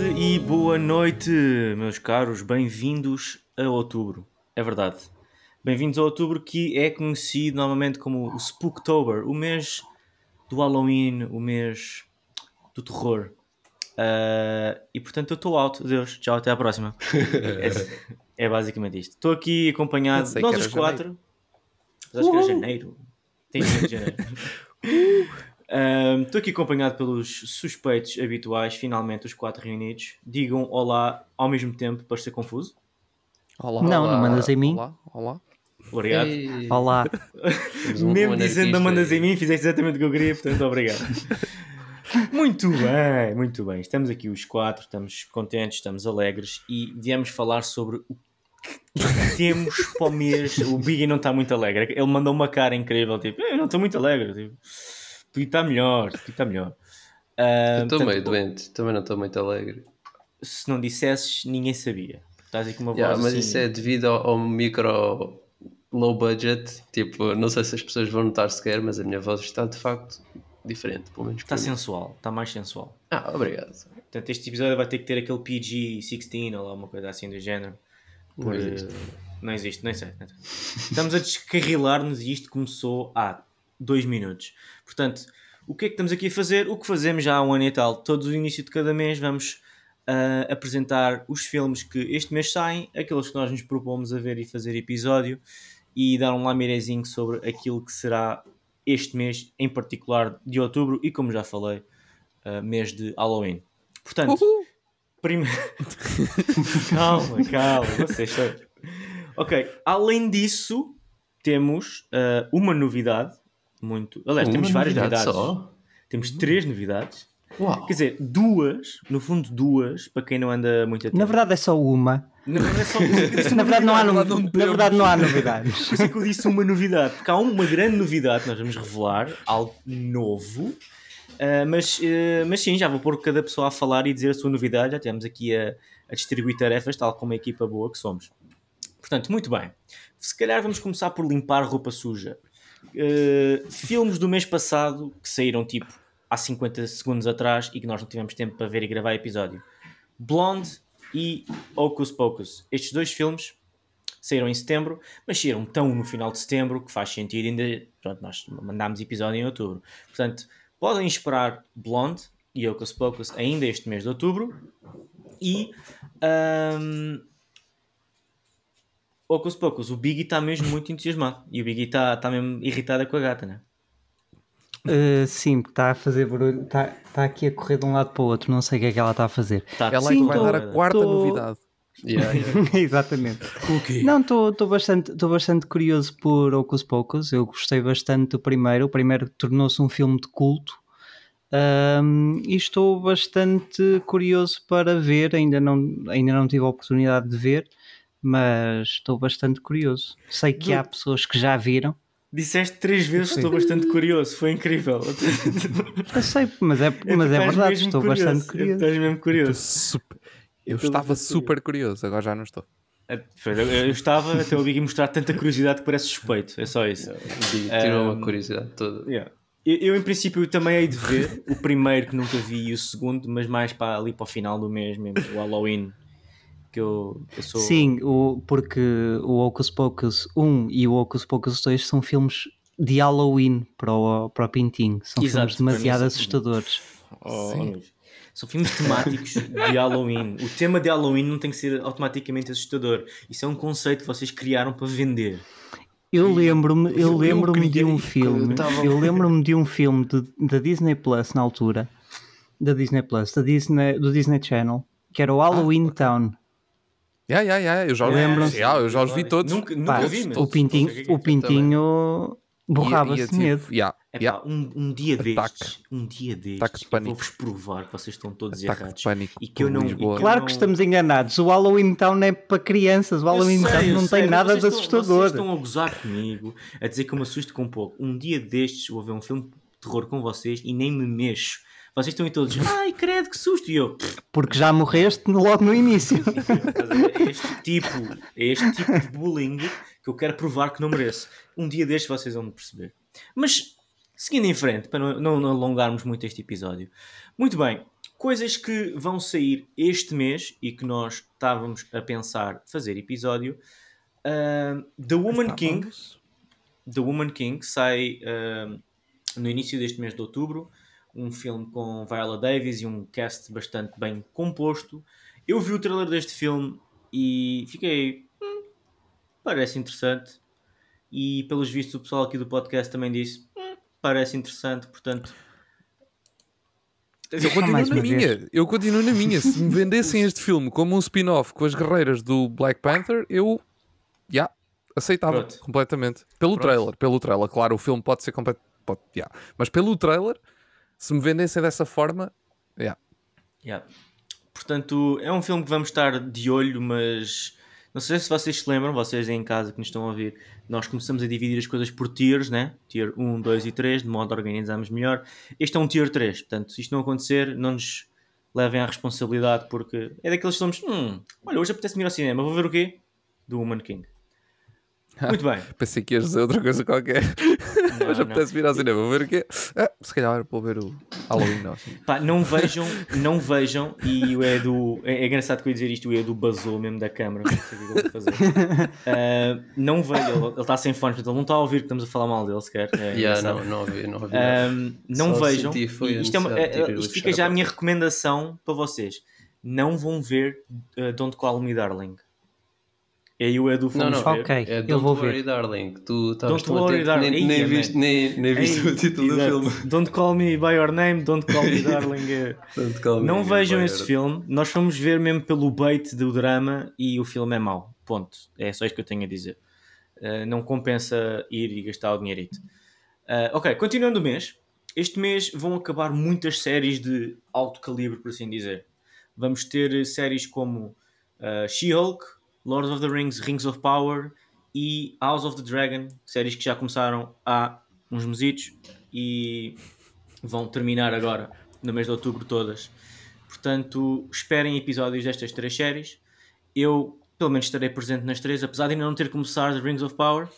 tarde e boa noite, meus caros. Bem-vindos a outubro. É verdade. Bem-vindos a outubro, que é conhecido normalmente como o Spooktober, o mês do Halloween, o mês do terror. Uh, e portanto eu estou alto, Deus, tchau, até à próxima. é, é, basicamente isto. Estou aqui acompanhado, nós os quatro. Mas acho que era janeiro. Tem de janeiro. Estou aqui acompanhado pelos suspeitos habituais, finalmente os quatro reunidos. Digam olá ao mesmo tempo para ser confuso. Olá, não, olá, não mandas em mim. Olá, olá. Obrigado. Ei. Olá. Mesmo dizendo não mandas em mim, fizeste exatamente o que eu queria, portanto, obrigado. muito bem, muito bem. Estamos aqui os quatro, estamos contentes, estamos alegres e viemos falar sobre o que temos para o mês. O Biggie não está muito alegre. Ele mandou uma cara incrível, tipo, eu não estou muito alegre. Tipo, podia estar melhor, podia estar melhor. Uh, estou meio doente, também não estou muito alegre. Se não dissesses, ninguém sabia. Estás com uma yeah, voz Mas assim... isso é devido ao, ao, micro low budget. Tipo, não sei se as pessoas vão notar sequer, mas a minha voz está de facto diferente, pelo menos. Está sensual, está mais sensual. Ah, obrigado. Portanto, este episódio vai ter que ter aquele PG-16 ou alguma coisa assim do género. Por... Não existe. Não existe, não sei. Estamos a descarrilar-nos e isto começou há dois minutos. Portanto, o que é que estamos aqui a fazer? O que fazemos já há um ano e tal. Todos o início de cada mês vamos uh, apresentar os filmes que este mês saem, aqueles que nós nos propomos a ver e fazer episódio e dar um lamirezinho sobre aquilo que será este mês, em particular de outubro e, como já falei, uh, mês de Halloween. Portanto, primeiro. calma, calma, vocês estão. Ok, além disso, temos uh, uma novidade muito. Aliás, uma temos várias novidade novidades. Só? Temos três novidades. Uau. Quer dizer, duas, no fundo, duas, para quem não anda muito atento. Na verdade, é só uma. É só Na verdade, não há, no... na verdade, não há novidades. Por isso é que eu disse uma novidade, porque há uma grande novidade que nós vamos revelar, algo novo. Uh, mas, uh, mas sim, já vou pôr cada pessoa a falar e dizer a sua novidade. Já temos aqui a, a distribuir tarefas, tal como a equipa boa que somos. Portanto, muito bem. Se calhar vamos começar por limpar roupa suja. Uh, filmes do mês passado que saíram tipo há 50 segundos atrás e que nós não tivemos tempo para ver e gravar episódio. Blonde e Hocus Pocus. Estes dois filmes saíram em setembro, mas saíram tão no final de setembro que faz sentido ainda. Pronto, nós mandámos episódio em outubro. Portanto, podem esperar Blonde e Hocus Pocus ainda este mês de outubro. E. Um, Hocus Pocus, o Biggie está mesmo muito entusiasmado. E o Biggie está tá mesmo irritado com a gata, né? Uh, sim, está a fazer barulho, está tá aqui a correr de um lado para o outro, não sei o que é que ela está a fazer. Tá, ela sim, vai tô, dar a quarta tô... novidade. Yeah, yeah. Exatamente. Não, estou bastante, bastante curioso por Ocus Pocus. Eu gostei bastante do primeiro. O primeiro tornou-se um filme de culto. Um, e estou bastante curioso para ver. Ainda não, ainda não tive a oportunidade de ver, mas estou bastante curioso. Sei que há pessoas que já viram. Disseste três vezes, estou bastante curioso, foi incrível. Eu sei, mas é, mas é verdade, estou curioso. bastante curioso. Estás mesmo curioso. Super... Eu, estava super curioso, agora já não estou. É, eu estava até o Biggie mostrar tanta curiosidade que parece suspeito, é só isso. tirou um, uma curiosidade toda. Yeah. Eu, eu, em princípio, também hei de ver o primeiro que nunca vi e o segundo, mas mais para ali para o final do mês mesmo, o Halloween que eu, eu sou... Sim, o, porque o Hocus Pocus 1 e o Hocus Pocus 2 são filmes de Halloween para o, para o Pintinho. São Exato, filmes demasiado assustadores. Oh, são filmes temáticos de Halloween. O tema de Halloween não tem que ser automaticamente assustador. Isso é um conceito que vocês criaram para vender. Eu lembro-me, eu lembro-me de um filme, eu lembro-me de um filme da Disney Plus na altura, da Disney Plus, da Disney, do Disney Channel, que era o Halloween ah, okay. Town. Yeah, yeah, yeah. Eu já, lembro. Yeah, eu já os vi todos. Nunca, nunca Pá, vi, o Pintinho, o pintinho borrava-se de medo. Yeah, yeah. um, um dia destes, um dia destes, de vou-vos provar que vocês estão todos Ataque errados. pânico e que eu não, que claro não... que estamos enganados. O Halloween Town é para crianças. O Halloween Town não sei, tem nada de assustador. Estão, vocês estão a gozar comigo, a dizer que eu me assusto com pouco. Um dia destes vou ver um filme de terror com vocês e nem me mexo vocês estão aí todos, ai credo que susto, e eu. Porque já morreste logo no início. É este tipo, é este tipo de bullying que eu quero provar que não mereço. Um dia destes vocês vão me perceber. Mas, seguindo em frente, para não, não alongarmos muito este episódio. Muito bem, Coisas que vão sair este mês e que nós estávamos a pensar fazer episódio. Uh, The Woman King. The Woman King sai uh, no início deste mês de outubro. Um filme com Viola Davis e um cast bastante bem composto. Eu vi o trailer deste filme e fiquei. Hum, parece interessante. E pelos vistos, o pessoal aqui do podcast também disse: hum, parece interessante, portanto eu continuo na minha. Eu continuo na minha. Se me vendessem este filme como um spin-off com as guerreiras do Black Panther, eu. Já. Yeah, aceitava Pronto. completamente. Pelo Pronto. trailer, pelo trailer. Claro, o filme pode ser completo. Pode, yeah. Mas pelo trailer, se me vendessem dessa forma, yeah. Yeah. Portanto, é um filme que vamos estar de olho, mas não sei se vocês se lembram, vocês em casa que nos estão a ouvir, nós começamos a dividir as coisas por tiers, né? Tier 1, 2 e 3, de modo a organizarmos melhor. Este é um tier 3, portanto, se isto não acontecer, não nos levem à responsabilidade, porque é daqueles que somos, hum, olha, hoje apetece-me ir ao cinema, vou ver o quê? Do Woman King. Muito bem. Pensei que ias dizer outra coisa qualquer. Não, Mas apetece vir ao cinema. Vou ver o quê? Ah, se calhar vou ver o Halloween. Não, assim. Pá, não vejam, não vejam. E o Edu, é, é engraçado que eu ia dizer isto. O Edu basou mesmo da câmara. Não sei o que eu fazer. Uh, não vejam. Ele está sem fones, portanto ele não está a ouvir que estamos a falar mal dele sequer. É, yeah, não, não ouvi. Não, ouvi uh, não vejam. Isto, é uma, é, isto fica já a minha recomendação para vocês. Não vão ver uh, Don't Call Me Darling. E aí o Edu fomos não, não, ver. Ok, é, eu vou worry, ver. Darling. Tu estavas Don't worry, darling. Nem, nem, viste, nem, nem viste o título exato. do filme. Don't call me by your name, don't call me darling. don't call não me vejam esse filme. Nós fomos ver mesmo pelo bait do drama e o filme é mau. Ponto. É só isto que eu tenho a dizer. Uh, não compensa ir e gastar o dinheirito. Uh, ok, continuando o mês. Este mês vão acabar muitas séries de alto calibre, por assim dizer. Vamos ter séries como uh, She-Hulk, Lord of the Rings, Rings of Power e House of the Dragon, séries que já começaram há uns mesitos e vão terminar agora no mês de outubro todas. Portanto, esperem episódios destas três séries. Eu, pelo menos, estarei presente nas três, apesar de ainda não ter começado Rings of Power.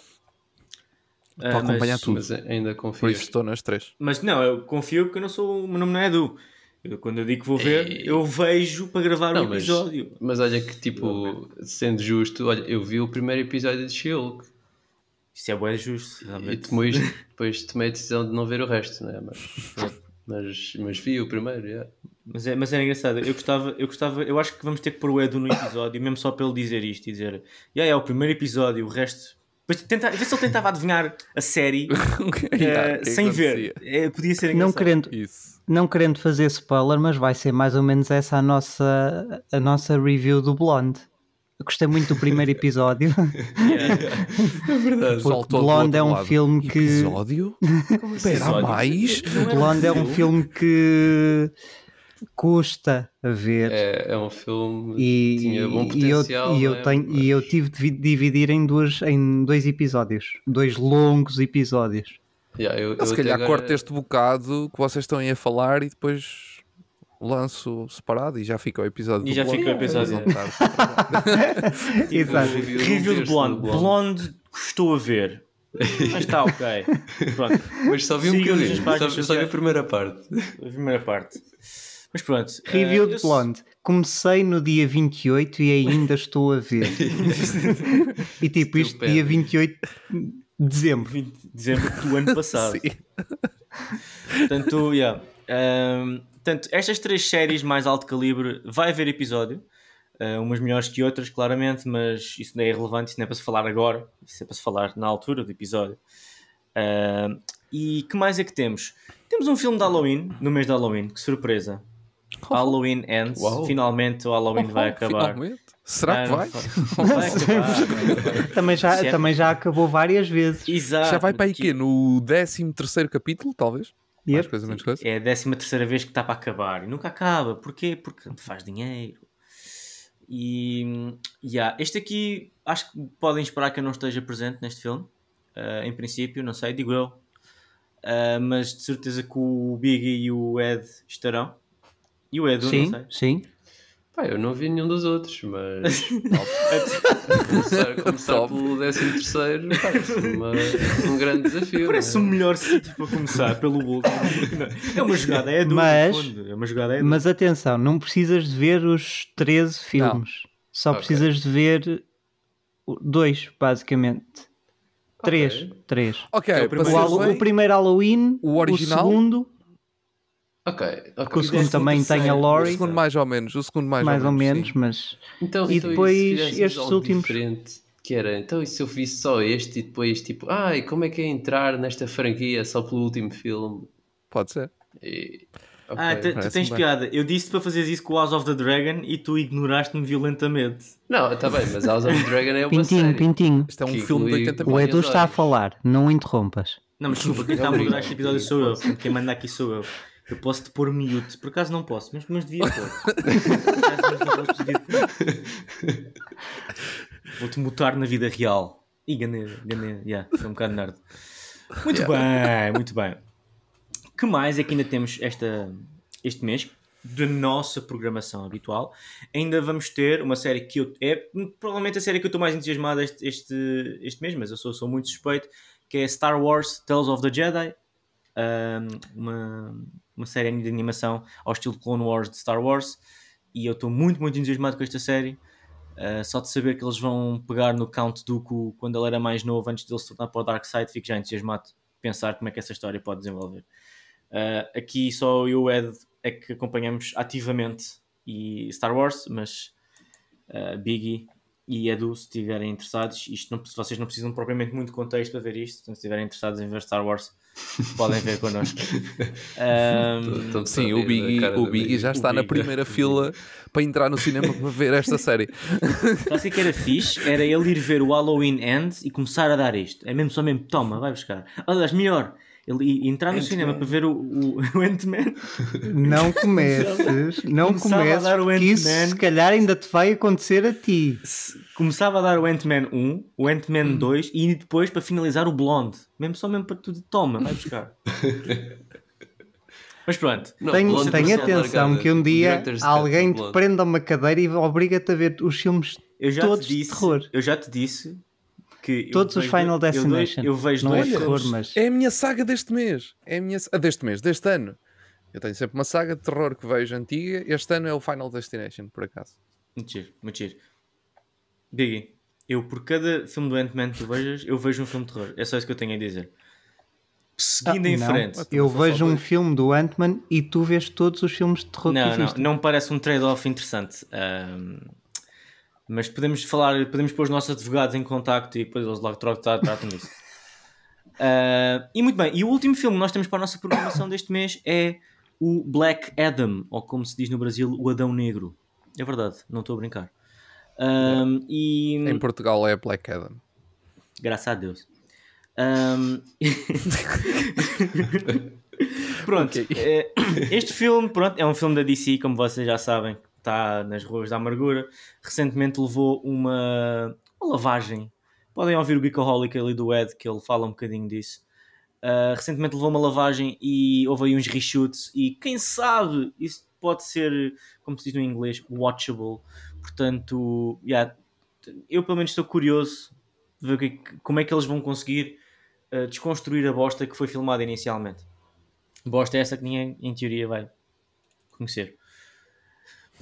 Para uh, acompanhar mas, tudo. Mas ainda confio. Por isso estou nas três. Mas não, eu confio porque eu não sou. O meu nome não é Edu. Eu, quando eu digo que vou ver, e... eu vejo para gravar o um episódio. Mas, mas, olha que, tipo, sendo justo, olha, eu vi o primeiro episódio de She-Hulk. Isso é bem justo. Realmente. E depois, depois tomei a decisão de não ver o resto, né? mas, mas, mas vi o primeiro, yeah. Mas é, mas é engraçado, eu gostava, eu gostava, eu acho que vamos ter que pôr o Edu no episódio, mesmo só para ele dizer isto e dizer, yeah, é o primeiro episódio, o resto. Depois tenta, ver se ele tentava adivinhar a série uh, sem ver. É, podia ser engraçado. Não querendo, Isso não querendo fazer spoiler, mas vai ser mais ou menos essa a nossa, a nossa review do Blonde. Eu gostei muito do primeiro episódio. É verdade. Porque Blonde é um lado. filme que. Episódio? Espera mais? Blonde é um filme que custa a ver. É, é um filme e, tinha bom potencial. E eu, e eu, né? tenho, Mas... e eu tive de dividir em, duas, em dois episódios. Dois longos episódios. Yeah, eu, eu se calhar agora... corto este bocado que vocês estão aí a falar e depois lanço separado e já fica o episódio. E já fica o episódio. tipo, Exato. Review de Blonde. Blonde gostou a ver. Mas está ok. Pronto. Mas só vi um bocadinho. Só, só vi a primeira parte. A primeira parte. Mas pronto. Review uh, de Blonde. Comecei no dia 28 e ainda estou a ver. e tipo, isto dia 28 Dezembro. 20 de dezembro do ano passado. Sim. Portanto, yeah. Um, portanto, estas três séries mais alto calibre vai haver episódio. Uh, umas melhores que outras, claramente, mas isso não é relevante, isso não é para se falar agora, isso é para se falar na altura do episódio. Uh, e que mais é que temos? Temos um filme de Halloween, no mês de Halloween, que surpresa. Oh. Halloween ends, Uau. finalmente o Halloween oh, vai acabar. Finalmente? Será que vai? também, já, é... também já acabou várias vezes. Exato. Já vai para aí quê? No 13 capítulo, talvez? Yep. Mais coisa, menos coisa. É a 13 terceira vez que está para acabar e nunca acaba. Porquê? Porque faz dinheiro. E yeah, este aqui acho que podem esperar que eu não esteja presente neste filme. Uh, em princípio, não sei, digo eu. Uh, mas de certeza que o Biggie e o Ed estarão. E o Edu, sim, não sei. Sim. Pá, eu não vi nenhum dos outros, mas começar, começar pelo 13 terceiro parece um grande desafio. Parece o é? um melhor sítio para começar, pelo último. É uma jogada, é duro, mas, é uma jogada, é Mas atenção, não precisas de ver os 13 filmes. Não. Só okay. precisas de ver dois, basicamente. Três. Okay. Três. Ok, o, primeiro, o, primeiro Halloween, o, original? o segundo Ok, ok. Porque o segundo também tem a Laurie. O segundo mais ou menos, o segundo mais, mais ou, menos, mas... Então, e então, depois estes últimos... Diferente, que era, então e se eu visse só este e depois tipo, ai, como é que é entrar nesta franquia só pelo último filme? Pode ser. E... Okay. Ah, tu tens bem. piada. Eu disse para fazeres isso com House of the Dragon e tu ignoraste-me violentamente. Não, está bem, mas House of the Dragon é uma pintinho, série. Pintinho, Isto é um filme de 80 O Edu está a falar, não interrompas. Não, mas desculpa, quem está a moderar este episódio sou eu. Quem manda aqui sou eu. Eu posso te pôr mute. Por acaso não posso, mas, mas devia pôr. Vou-te mutar na vida real. E ganhei, ganhei, yeah, foi um bocado nerd. Muito yeah. bem, muito bem. que mais é que ainda temos esta, este mês? Da nossa programação habitual, ainda vamos ter uma série que eu, é provavelmente a série que eu estou mais entusiasmado este, este, este mês, mas eu sou, sou muito suspeito, que é Star Wars Tales of the Jedi, uma, uma série de animação ao estilo Clone Wars de Star Wars e eu estou muito, muito entusiasmado com esta série. Uh, só de saber que eles vão pegar no Count Dooku quando ele era mais novo, antes de se tornar para o Dark Side, fico já entusiasmado pensar como é que essa história pode desenvolver. Uh, aqui só eu e o Ed é que acompanhamos ativamente e Star Wars, mas uh, Biggie e Edu, se estiverem interessados, isto não, vocês não precisam propriamente muito contexto para ver isto, se estiverem interessados em ver Star Wars, podem ver connosco. Um, sim, o Biggie, o Biggie já está na primeira fila para entrar no cinema para ver esta série. Sabe o que era fixe? Era ele ir ver o Halloween Ends e começar a dar isto. É mesmo só mesmo, toma, vai buscar. Aliás, melhor, ele entrar no cinema para ver o, o, o Ant-Man. Não comeces, não comeces, porque isso se calhar ainda te vai acontecer a ti. Começava a dar o Ant-Man 1, o Ant-Man 2 e depois para finalizar o Blonde. Mesmo só mesmo para tudo, toma, vai buscar. Mas pronto. Não, tenho, tenho atenção que um dia alguém te prenda uma cadeira e obriga-te a ver os filmes todos disse, de terror. Eu já te disse que todos os Final Destination. Eu, eu vejo não dois é terror, mas é a minha saga deste mês. É a minha ah, deste mês, deste ano. Eu tenho sempre uma saga de terror que vejo antiga. Este ano é o Final Destination, por acaso. Muito giro, muito giro. Biggie, eu por cada filme do Ant-Man que tu vejas, eu vejo um filme de terror. É só isso que eu tenho a dizer. Seguindo ah, em não. frente. Eu vejo um filme do Ant-Man e tu vês todos os filmes de terror não, que existem. Não, não parece um trade-off interessante. Um, mas podemos falar, podemos pôr os nossos advogados em contacto e depois eles logo tratam disso. Uh, e muito bem, e o último filme que nós temos para a nossa programação deste mês é o Black Adam, ou como se diz no Brasil, o Adão Negro. É verdade, não estou a brincar. Um, e... Em Portugal é Black Adam. Graças a Deus. Um... pronto, okay. Eh, este filme pronto, é um filme da DC, como vocês já sabem, está nas ruas da amargura, recentemente levou uma, uma lavagem. Podem ouvir o Geekaholic ali do Ed, que ele fala um bocadinho disso. Uh, recentemente levou uma lavagem e houve aí uns reshoots e quem sabe isso pode ser, como se diz no inglês, watchable. Portanto, yeah, eu pelo menos estou curioso de ver que, como é que eles vão conseguir uh, desconstruir a bosta que foi filmada inicialmente. Bosta é essa que ninguém, em teoria, vai conhecer.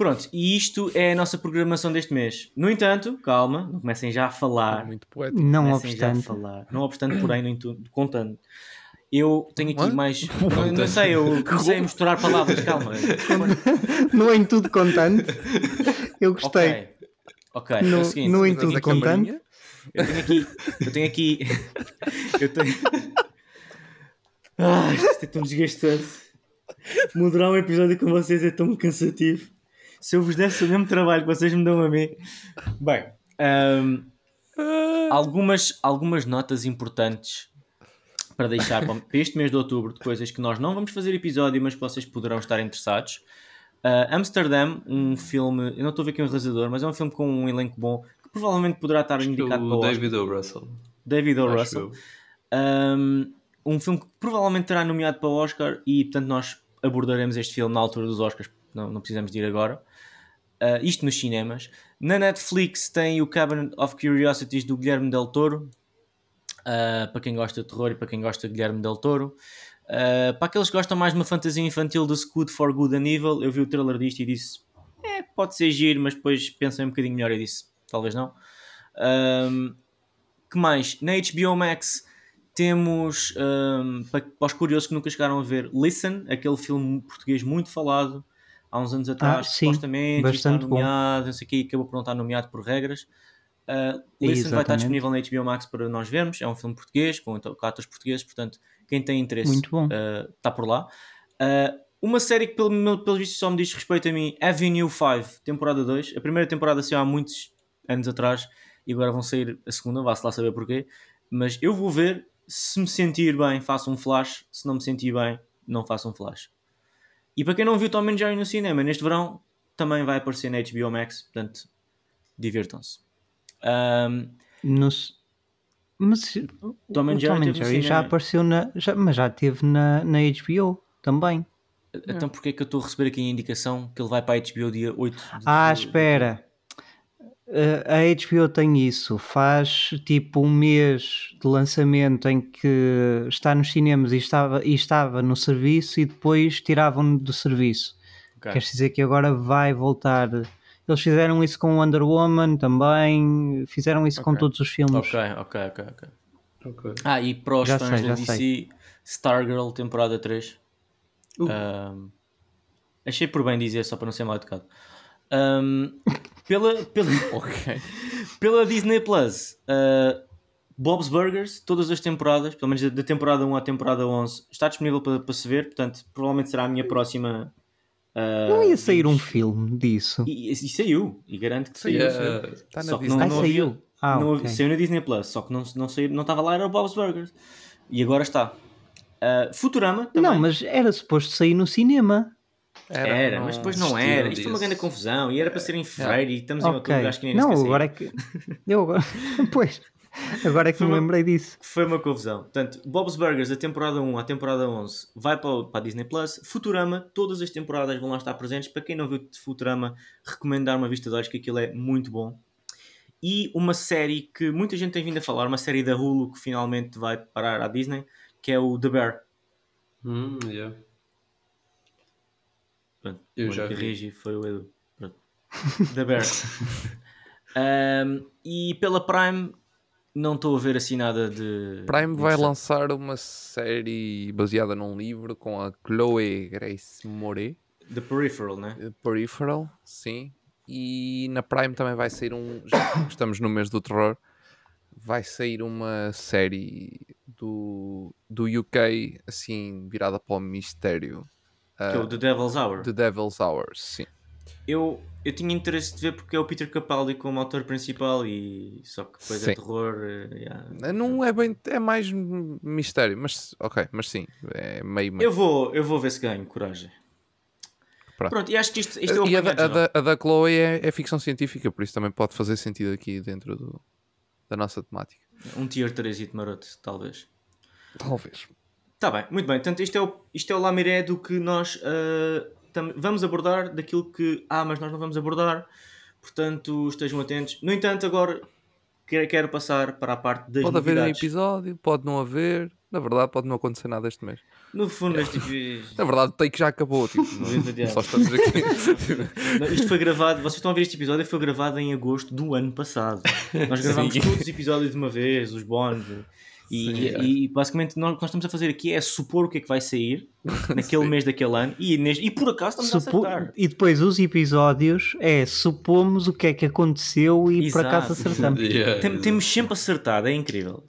Pronto, e isto é a nossa programação deste mês. No entanto, calma, não comecem já a falar. Muito poético. Não obstante. falar. Não obstante, porém, no entanto, contando. Eu tenho aqui mais. Não, não, sei, eu comecei a misturar palavras, calma. não é em tudo contante. Eu gostei. Ok, ok. No, é seguinte, no em tudo contante. Eu tenho aqui. Eu tenho aqui. eu tenho. Ah, isto é tão desgastante. Moderar um episódio com vocês é tão cansativo se eu vos desse o mesmo trabalho que vocês me dão a mim. Bem, um, algumas, algumas notas importantes para deixar para este mês de outubro de coisas que nós não vamos fazer episódio, mas que vocês poderão estar interessados. Uh, Amsterdam, um filme, eu não estou a ver aqui um realizador, mas é um filme com um elenco bom que provavelmente poderá estar Acho indicado para o David O. Russell. David O. Russell. Um, um filme que provavelmente terá nomeado para o Oscar e, portanto, nós abordaremos este filme na altura dos Oscars, não, não precisamos de ir agora. Uh, isto nos cinemas. Na Netflix tem o Cabinet of Curiosities do Guilherme Del Toro. Uh, para quem gosta de terror e para quem gosta de Guilherme Del Toro. Uh, para aqueles que gostam mais de uma fantasia infantil do Scoot for Good and Evil, eu vi o trailer disto e disse: é, pode ser giro, mas depois pensei um bocadinho melhor e disse: talvez não. Um, que mais? Na HBO Max temos, um, para, para os curiosos que nunca chegaram a ver, Listen, aquele filme português muito falado há uns anos atrás, ah, sim, supostamente bastante nomeado, não sei o que, acabou por não estar nomeado por regras. Uh, Listen Exatamente. vai estar disponível na HBO Max para nós vermos. É um filme português, com, com atores portugueses, portanto, quem tem interesse uh, está por lá. Uh, uma série que, pelo, pelo visto, só me diz respeito a mim, Avenue 5, temporada 2. A primeira temporada saiu há muitos anos atrás e agora vão sair a segunda, vá-se lá saber porquê. Mas eu vou ver, se me sentir bem, faço um flash, se não me sentir bem, não faço um flash. E para quem não viu Tom and Jerry no cinema, neste verão também vai aparecer na HBO Max, portanto, divirtam-se. Um, Nos... Mas Tom and Jerry, Tom and Jerry já apareceu na. Já, mas já teve na, na HBO também. Então porquê é que eu estou a receber aqui a indicação que ele vai para a HBO dia 8 de Ah, espera. A HBO tem isso, faz tipo um mês de lançamento em que está nos cinemas e estava, e estava no serviço e depois tiravam-no do serviço. Okay. Quer dizer que agora vai voltar. Eles fizeram isso com Wonder Woman também, fizeram isso okay. com todos os filmes. Ok, ok, ok, ok. okay. Ah, e para os já fãs sei, da DC, sei. Stargirl temporada 3. Uh. Um, achei por bem dizer, só para não ser mal educado. Um, pela, pela, okay. pela Disney Plus, uh, Bob's Burgers, todas as temporadas, pelo menos da temporada 1 à temporada 11, está disponível para, para se ver, portanto, provavelmente será a minha próxima. Uh, não ia sair um filme disso? E, e, saiu, e garanto que saiu. Uh. Não, saiu. Ah, não, okay. Saiu na Disney Plus, só que não, não, saiu, não estava lá, era o Bob's Burgers. E agora está. Uh, Futurama também. Não, mas era suposto sair no cinema. Era, era mas depois não era. Isto foi uma grande confusão e era para ser em fevereiro e estamos okay. em outubro, acho que nem Não, agora é que. Eu agora. pois. Agora é que foi me lembrei disso. Foi uma confusão. Portanto, Bob's Burgers, da temporada 1 à temporada 11, vai para, para a Disney Plus. Futurama, todas as temporadas vão lá estar presentes. Para quem não viu Futurama, recomendar uma vista de olhos, que aquilo é muito bom. E uma série que muita gente tem vindo a falar, uma série da Hulu que finalmente vai parar à Disney, que é o The Bear. Hum, yeah. Pronto, eu já vi. foi o Edu. Pronto. The Bear. um, e pela Prime não estou a ver assim nada de. Prime vai lançar uma série baseada num livro com a Chloe Grace Moret. The Peripheral, né? The Peripheral, sim. E na Prime também vai sair um. Já estamos no mês do terror. Vai sair uma série do, do UK, assim, virada para o mistério. Que é o The Devil's Hour. The Devil's Hour, sim. Eu, eu tinha interesse de ver porque é o Peter Capaldi como autor principal e só que depois é sim. é terror. Eh, yeah. Não é bem, é mais mistério, mas ok, mas sim, é meio, meio. Eu vou, eu vou ver se ganho coragem. Pronto. Pronto, e acho que isto, isto é o E a da, a, da, a da Chloe é, é, ficção científica, por isso também pode fazer sentido aqui dentro do, da nossa temática. Um tier 3 e maroto, talvez. Talvez. Está bem, muito bem. Portanto, isto é o, isto é o lamiré do que nós uh, vamos abordar, daquilo que há, ah, mas nós não vamos abordar. Portanto, estejam atentos. No entanto, agora quero passar para a parte das Pode novidades. haver um episódio, pode não haver. Na verdade, pode não acontecer nada este mês. No fundo, este tipo... Na verdade, o take já acabou. Tipo, não, só estamos aqui. não, isto foi gravado, vocês estão a ver este episódio, foi gravado em agosto do ano passado. Nós gravámos todos os episódios de uma vez, os bónus. E, Sim, é. e, basicamente nós, o que nós estamos a fazer aqui é supor o que é que vai sair naquele mês daquele ano e, neste, e por acaso estamos Supo... a acertar. E depois os episódios é supomos o que é que aconteceu e Exato. por acaso acertamos. Yeah. Tem, temos sempre acertado, é incrível.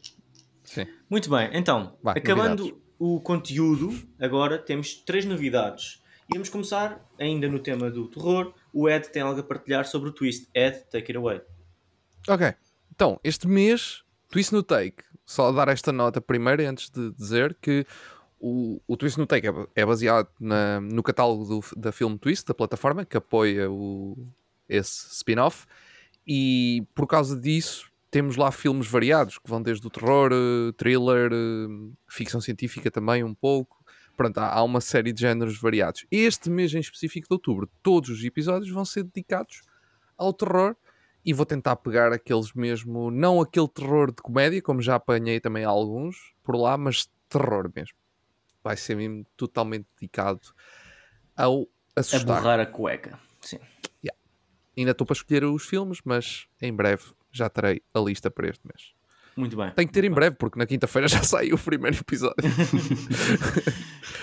Sim. Muito bem, então, vai, acabando novidades. o conteúdo, agora temos três novidades. E vamos começar ainda no tema do terror. O Ed tem algo a partilhar sobre o Twist. Ed, take it away. Ok, então, este mês, Twist no Take só dar esta nota primeiro, antes de dizer que o, o Twist no Take é, é baseado na, no catálogo do, da Film Twist, da plataforma, que apoia o, esse spin-off, e por causa disso temos lá filmes variados, que vão desde o terror, thriller, ficção científica também um pouco, Pronto, há uma série de géneros variados. Este mês em específico de outubro, todos os episódios vão ser dedicados ao terror e vou tentar pegar aqueles mesmo, não aquele terror de comédia, como já apanhei também alguns por lá, mas terror mesmo. Vai ser mesmo totalmente dedicado ao assustar. A borrar a cueca, sim. Yeah. Ainda estou para escolher os filmes, mas em breve já terei a lista para este mês. Muito bem. Tem que ter em breve, porque na quinta-feira já saiu o primeiro episódio.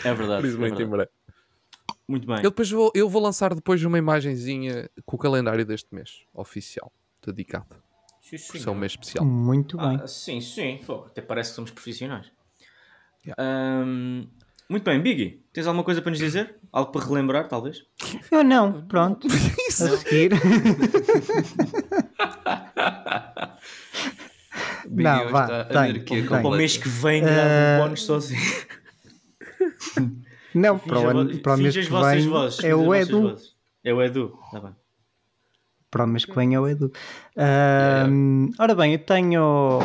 é verdade. Isso, é verdade. em breve. Muito bem. Eu depois vou, eu vou lançar depois uma imagenzinha com o calendário deste mês, oficial, dedicado. Sim, ser um mês especial. Muito bem. Ah, sim, sim. Pô, até parece que somos profissionais. Yeah. Ahm, muito bem, Biggie. Tens alguma coisa para nos dizer? Algo para relembrar, talvez? Eu não, pronto. A seguir. Big Não, vá, tem, tem. Para o mês que vem, Eh, grava um bónus sozinho. Não, para o, ano, para o mês que vem vozes, é o Edu. vozes. É o Edu, tá bem. Para o mês que vem é o Edu. Ahm, Ora bem, eu tenho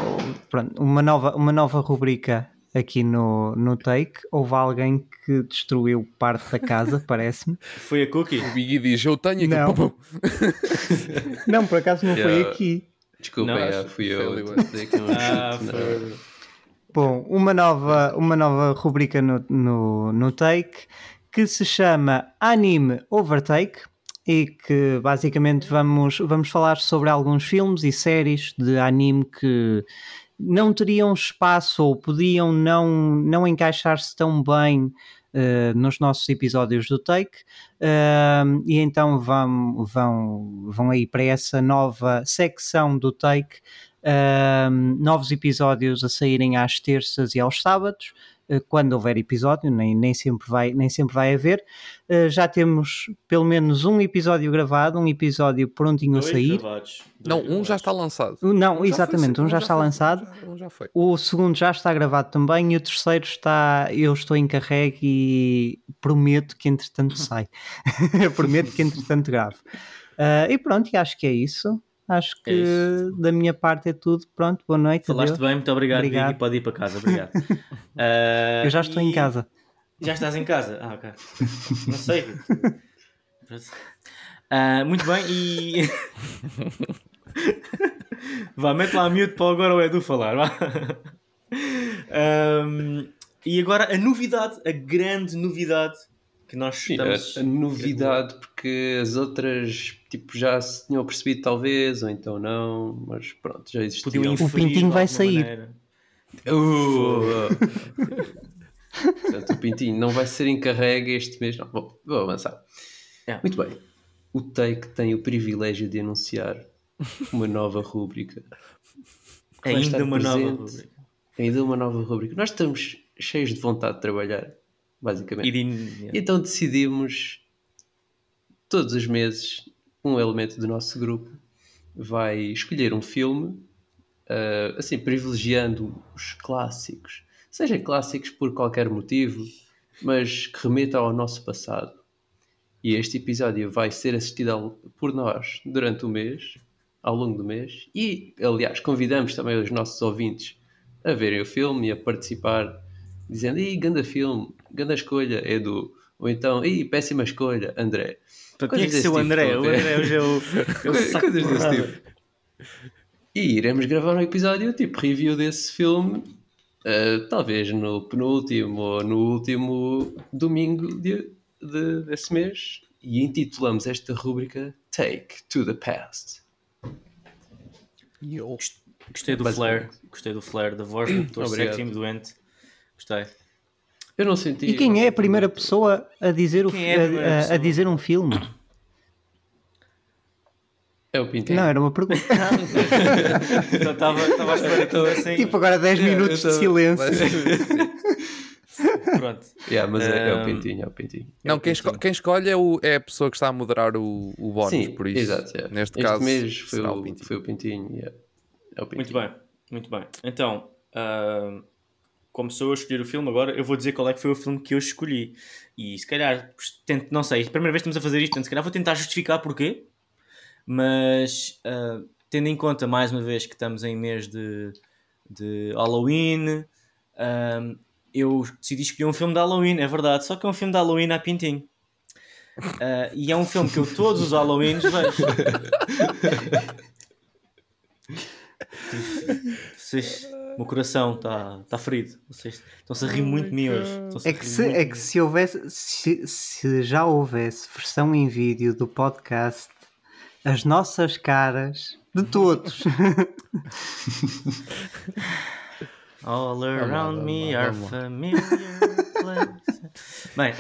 pronto, uma, nova, uma nova rubrica aqui no, no Take. Houve alguém que destruiu parte da casa, parece-me. Foi a Cookie? O Biggie diz: Eu tenho aqui. Não. Não, por acaso não foi Yeah. aqui. Desculpem, Não, é, fui foi eu. não Ah, foi. Bom, uma nova, uma nova rubrica no, no, no Take que se chama Anime Overtake e que basicamente vamos, vamos falar sobre alguns filmes e séries de anime que não teriam espaço ou podiam não, não encaixar-se tão bem eh, nos nossos episódios do Take. Ahm, e então vão, vão, vão aí para essa nova secção do Take Ahm, novos episódios a saírem às terças e aos sábados, eh, quando houver episódio, nem, nem, sempre, vai, nem sempre vai haver. Eh, já temos pelo menos um episódio gravado, um episódio prontinho Dois a sair. gravados. Dois Não, um já gravados. está lançado. Não, Um já foi- exatamente, um já está foi- lançado. Um já, um já foi. O segundo já está gravado também e o terceiro está. Eu estou encarregue e prometo que entretanto sai. prometo que entretanto gravo. Ah, e pronto, e acho que é isso. Acho que É da minha parte é tudo. Pronto, boa noite. Falaste adeus. bem, muito obrigado, Obrigado. Pode ir para casa, obrigado. Ah, Eu já estou em e- casa. Já estás em casa? Ah, ok. Não sei. Ah, muito bem, e. vá, mete lá a mute para agora o Edu falar. Vá. Ahm, e agora a novidade, a grande novidade que nós Sim, estamos. a, a novidade, porque as outras tipo, já se tinham percebido, talvez, ou então não, mas pronto, já existiam. Podiam O pintinho vai sair. Uh, Portanto, o Pintinho não vai ser encarregue este mês, não. Bom, vou avançar. É. Muito bem. O Take tem o privilégio de anunciar uma nova rúbrica. Ainda uma nova presente. rubrica. Ainda uma nova rúbrica. Nós estamos cheios de vontade de trabalhar, basicamente. E de- Então decidimos, todos os meses, um elemento do nosso grupo vai escolher um filme, ah, assim, privilegiando os clássicos. Sejam clássicos por qualquer motivo, mas que remeta ao nosso passado. E este episódio vai ser assistido ao- por nós durante o mês, ao longo do mês. E, aliás, convidamos também os nossos ouvintes a verem o filme e a participar, dizendo: Ih, ganda filme, ganda escolha, Edu. Ou então, Ih, péssima escolha, André. Então, Coisas tinha que ser desse o tipo, André. O? André hoje é o. é o Coisas desse tipo. E iremos gravar um episódio, tipo, review desse filme, eh, talvez no penúltimo ou no último domingo de, de- desse mês. E intitulamos esta rúbrica Take to the Past. Eu. Gostei do Basicamente. flare. Gostei do flare da voz do Dr. Sétimo doente. Gostei. Eu não senti. E quem não é a primeira pessoa a dizer, o, é a a- a, dizer um filme? É o Pintinho. Não, era uma pergunta. Então estava estava à espera que dessem. tipo, agora 10 minutos de silêncio. Pronto. Yeah, mas é, é o Pintinho, é o Pintinho. Não, quem, esco- quem escolhe é, o- é a pessoa que está a moderar o, o bónus, Sim, por isso. exato. yeah. Neste este caso, mês foi o, o Pintinho. foi o Pintinho. yeah. É o Pintinho. Muito bem, muito bem. Então, ah, como sou eu a escolher o filme, agora eu vou dizer qual é que foi o filme que eu escolhi. E se calhar, tento, não sei, primeira vez que estamos a fazer isto, portanto, se calhar vou tentar justificar porquê. Mas, ah, tendo em conta, mais uma vez, que estamos em mês de, de Halloween, ah, eu decidi escolher um filme de Halloween, é verdade, só que é um filme de Halloween a pintinho. Uh, e é um filme que eu todos os Halloweens vejo. Vocês, o meu coração está tá ferido. Vocês estão-se a rir oh muito de mim hoje. É que, se, é que se houvesse, se, se já houvesse versão em vídeo do podcast, as nossas caras de todos. All around me are familiar places. Bem,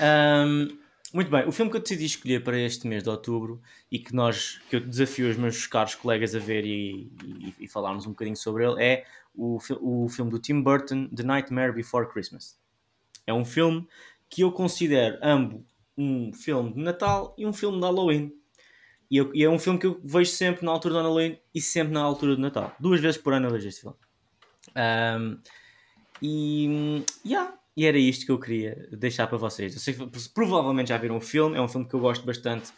um, muito bem. O filme que eu decidi escolher para este mês de outubro e que nós, que eu desafio os meus caros colegas a ver e, e, e falarmos um bocadinho sobre ele é o, o filme do Tim Burton, The Nightmare Before Christmas. É um filme que eu considero ambos um filme de Natal e um filme de Halloween. E, eu, e, é um filme que eu vejo sempre na altura do Halloween e sempre na altura do Natal. Duas vezes por ano eu vejo este filme. Um, e, yeah, e era isto que eu queria deixar para vocês. Eu sei que provavelmente já viram o filme, é um filme que eu gosto bastante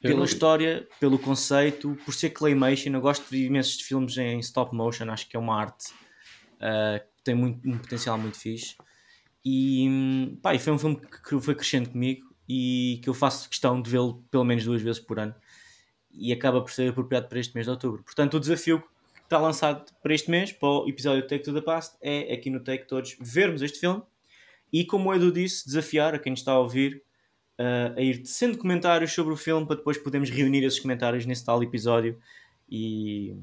pela história, pelo conceito, por ser claymation. Eu gosto de imensos de filmes em stop motion, acho que é uma arte uh, que tem muito, um potencial muito fixe. E, pá, e foi um filme que foi crescendo comigo e que eu faço questão de vê-lo pelo menos duas vezes por ano e acaba por ser apropriado para este mês de outubro. Portanto, o desafio que está lançado para este mês, para o episódio Take to the Past, é aqui no Take Todos vermos este filme e como o Edu disse, desafiar a quem está a ouvir uh, a ir tecendo comentários sobre o filme para depois podermos reunir esses comentários nesse tal episódio e,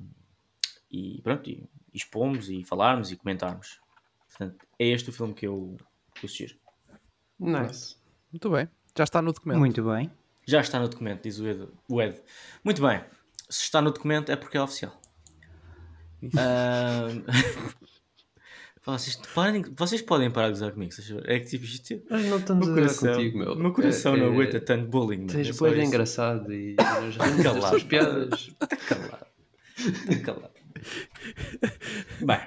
e pronto, e, e expomos e falarmos e comentarmos. Portanto, é este o filme que eu, que eu sugiro. Nice. Muito bem. Já está no documento. Muito bem. Já está no documento, diz o Ed. O Ed. Muito bem. Se está no documento é porque é oficial. Uh... Vocês, parem, vocês podem parar de usar comigo, é que tipo isto. Mas não estamos a usar contigo, meu. meu coração é, não aguenta tanto bullying. Tens é engraçado e nós rimos calado, das piadas. Está calado. Está calado. bem.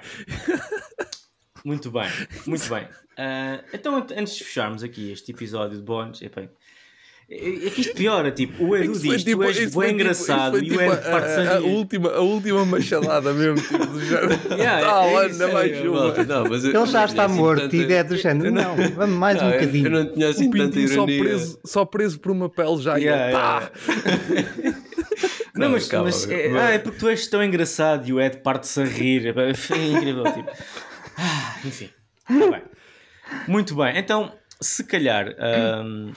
Muito bem, muito bem. Uh, então, antes de fecharmos aqui este episódio de bónus, é que isto piora, tipo, o Edu diz, tipo, tu és bem tipo, engraçado e o Edu tipo parte a, a, a, última, a última machadada mesmo, tipo, do género. yeah, tá, é, anda é, mais uma. Não, mas eu, Ele já está assim morto tanta... e é do género, não, vamos mais não, um bocadinho. Eu não tinha assim um tanta ironia. Só preso, só preso por uma pele já yeah, e tá. Yeah. Não, não, mas, calma, mas é, ah, é porque tu és tão engraçado e o Ed parte-se a rir. É incrível, tipo. Ah, enfim. Tá bem. Muito bem, então, se calhar. Um,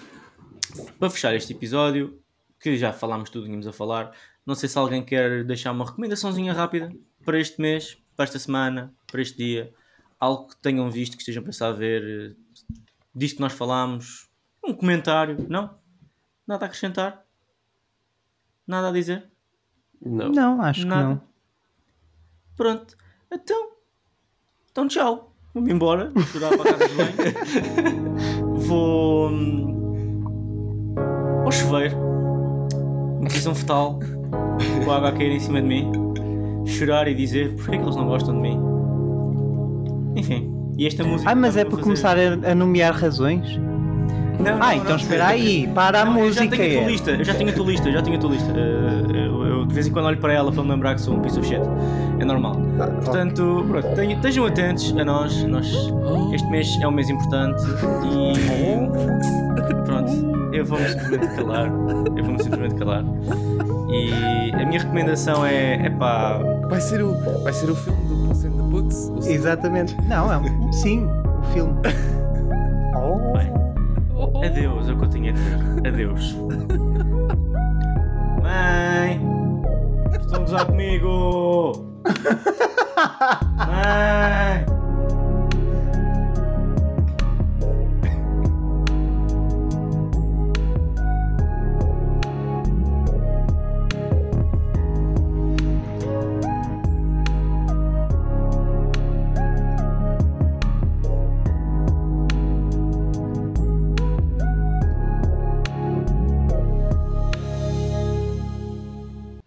para fechar este episódio, que já falámos tudo, tínhamos a falar, não sei se alguém quer deixar uma recomendaçãozinha rápida para este mês, para esta semana, para este dia, algo que tenham visto, que estejam a pensar a ver, disto que nós falámos, um comentário, não? Nada a acrescentar? Nada a dizer? Não. Não, acho Nada. que não. Pronto. Então, então tchau. Vou-me embora, vou chorar para a casa de banho. Vou chuveiro, uma posição fetal, com a água a cair em cima de mim, chorar e dizer porque é que eles não gostam de mim. Enfim, e esta música. Ah, mas é por começar a, a nomear razões? Não, não, ah, então não, espera aí, para a música. Eu já tenho a tua lista, eu já tenho a tua lista, eu já tenho a tua lista. Uh, eu, eu, de vez em quando olho para ela para me lembrar que sou um piece of shit. É normal. Ah, Portanto, pronto, tenham, estejam atentos a nós. nós. Este mês é um mês importante e. Pronto eu vou-me simplesmente calar. Eu vou-me simplesmente calar. E a minha recomendação é. é pá. Vai ser o, vai ser o filme do Puss in the Boots? Exatamente. Não, é um, sim, o filme. oh. Bem, adeus, é o que eu tinha a dizer. Adeus. Mãe! Estão a gozar comigo! Mãe!